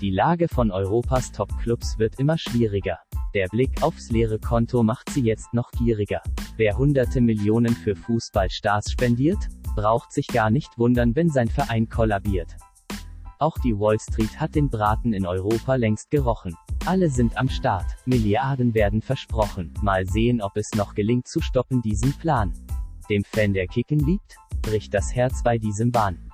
Die Lage von Europas Top-Clubs wird immer schwieriger. Der Blick aufs leere Konto macht sie jetzt noch gieriger. Wer hunderte Millionen für Fußballstars spendiert, braucht sich gar nicht wundern, wenn sein Verein kollabiert. Auch die Wall Street hat den Braten in Europa längst gerochen. Alle sind am Start, Milliarden werden versprochen. Mal sehen, ob es noch gelingt zu stoppen diesen Plan. Dem Fan, der Kicken liebt, bricht das Herz bei diesem Bahn.